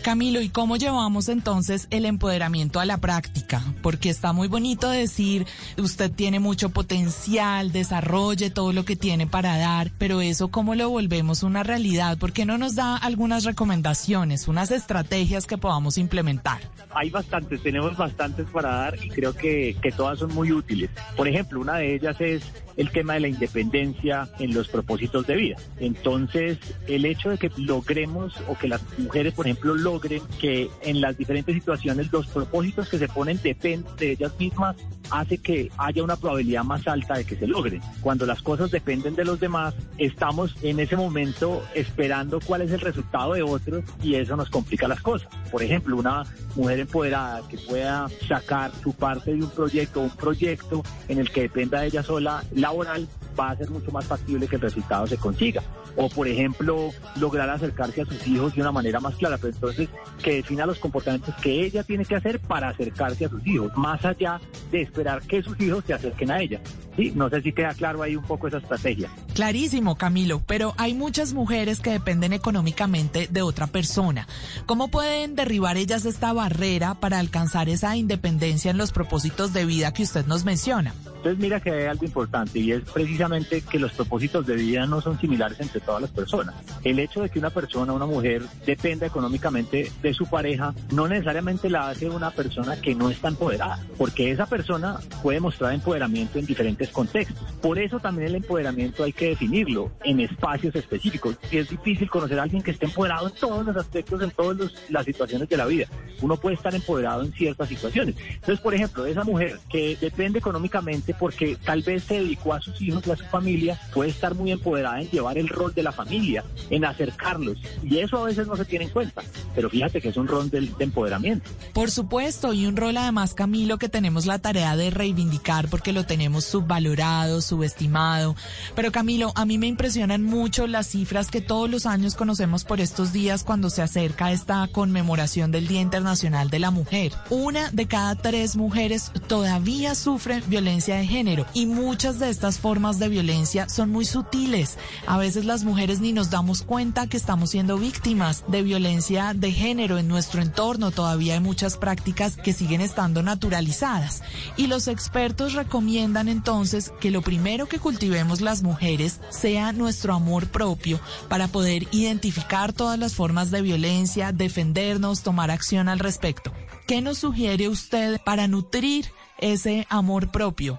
Camilo, ¿y cómo llevamos entonces el empoderamiento a la práctica? Porque está muy bonito decir, usted tiene mucho potencial, desarrolle todo lo que tiene para dar, pero eso cómo lo volvemos una realidad? ¿Por qué no nos da algunas recomendaciones, unas estrategias que podamos implementar? Hay bastantes, tenemos bastantes para dar y creo que, que todas son muy útiles. Por ejemplo, una de ellas es el tema de la independencia en los propósitos de vida. Entonces, el hecho de que logremos o que las mujeres, por ejemplo, logren que en las diferentes situaciones los propósitos que se ponen dependen de ellas mismas, hace que haya una probabilidad más alta de que se logren. Cuando las cosas dependen de los demás, estamos en ese momento esperando cuál es el resultado de otros y eso nos complica las cosas. Por ejemplo, una mujer empoderada que pueda sacar su parte de un proyecto, un proyecto en el que dependa de ella sola laboral, va a ser mucho más factible que el resultado se consiga. O, por ejemplo, lograr acercarse a sus hijos de una manera más clara. Pero entonces, que defina los comportamientos que ella tiene que hacer para acercarse a sus hijos, más allá de esperar que sus hijos se acerquen a ella. Sí, no sé si queda claro ahí un poco esa estrategia. Clarísimo, Camilo, pero hay muchas mujeres que dependen económicamente de otra persona. ¿Cómo pueden derribar ellas esta barrera para alcanzar esa independencia en los propósitos de vida que usted nos menciona? Entonces mira que hay algo importante y es precisamente que los propósitos de vida no son similares entre todas las personas. El hecho de que una persona, una mujer, dependa económicamente de su pareja, no necesariamente la hace una persona que no está empoderada, porque esa persona puede mostrar empoderamiento en diferentes contextos. Por eso también el empoderamiento hay que definirlo en espacios específicos. Y es difícil conocer a alguien que esté empoderado en todos los aspectos, en todas las situaciones de la vida. Uno puede estar empoderado en ciertas situaciones. Entonces, por ejemplo, esa mujer que depende económicamente porque tal vez se dedicó a sus hijos a su familia, puede estar muy empoderada en llevar el rol de la familia, en acercarlos. Y eso a veces no se tiene en cuenta. Pero fíjate que es un rol de, de empoderamiento. Por supuesto, y un rol además, Camilo, que tenemos la tarea de reivindicar porque lo tenemos subvalorado, subestimado. Pero Camilo, a mí me impresionan mucho las cifras que todos los años conocemos por estos días cuando se acerca esta conmemoración del Día Internacional de la Mujer. Una de cada tres mujeres todavía sufre violencia de género y muchas de estas formas de violencia son muy sutiles. A veces las mujeres ni nos damos cuenta que estamos siendo víctimas de violencia de género en nuestro entorno. Todavía hay muchas prácticas que siguen estando naturalizadas y los expertos recomiendan entonces que lo primero que cultivemos las mujeres sea nuestro amor propio para poder identificar todas las formas de violencia, defendernos, tomar acción al respecto. ¿Qué nos sugiere usted para nutrir ese amor propio?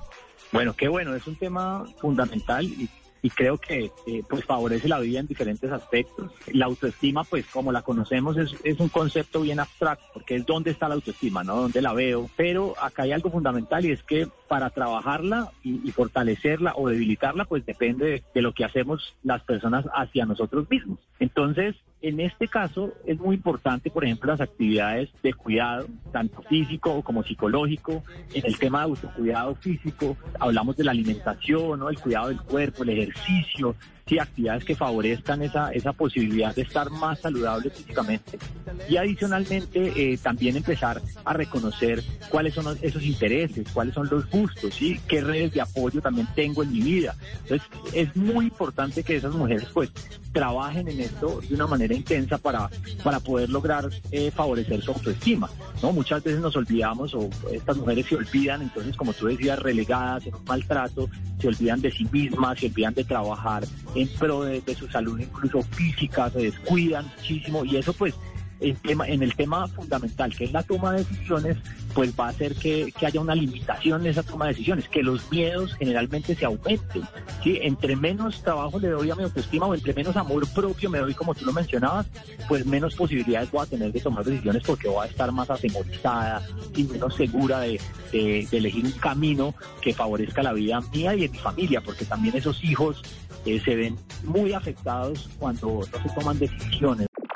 Bueno, qué bueno, es un tema fundamental y, y creo que eh, pues favorece la vida en diferentes aspectos. La autoestima, pues como la conocemos, es, es un concepto bien abstracto, porque es dónde está la autoestima, ¿no? Dónde la veo. Pero acá hay algo fundamental y es que para trabajarla y, y fortalecerla o debilitarla, pues depende de, lo que hacemos las personas hacia nosotros mismos. Entonces, en este caso es muy importante, por ejemplo, las actividades de cuidado, tanto físico como psicológico. En el tema de autocuidado físico, hablamos de la alimentación, el cuidado del cuerpo, el ejercicio, sí, actividades que favorezcan esa, esa posibilidad de estar más saludable físicamente. Y adicionalmente, eh, también empezar a reconocer cuáles son esos intereses, cuáles son los gustos, ¿sí? qué redes de apoyo también tengo en mi vida. Entonces, es muy importante que esas mujeres, pues, trabajen en esto de una manera intensa para, para poder lograr eh, favorecer su autoestima. ¿No? Muchas veces nos olvidamos o estas mujeres se olvidan, entonces como tú decías, relegadas en un maltrato, se olvidan de sí mismas, se olvidan de trabajar en pro de, de su salud incluso física, se descuidan muchísimo y eso pues en, tema, en el tema fundamental, que es la toma de decisiones, pues va a hacer que, haya una limitación en esa toma de decisiones, que los miedos generalmente se aumenten. ¿sí? Entre menos trabajo le doy a mi autoestima o entre menos amor propio me doy, como tú lo mencionabas, pues menos posibilidades voy a tener de tomar decisiones porque voy a estar más atemorizada y menos segura de elegir un camino que favorezca la vida mía y de mi familia, porque también esos hijos eh, se ven muy afectados cuando no se toman decisiones.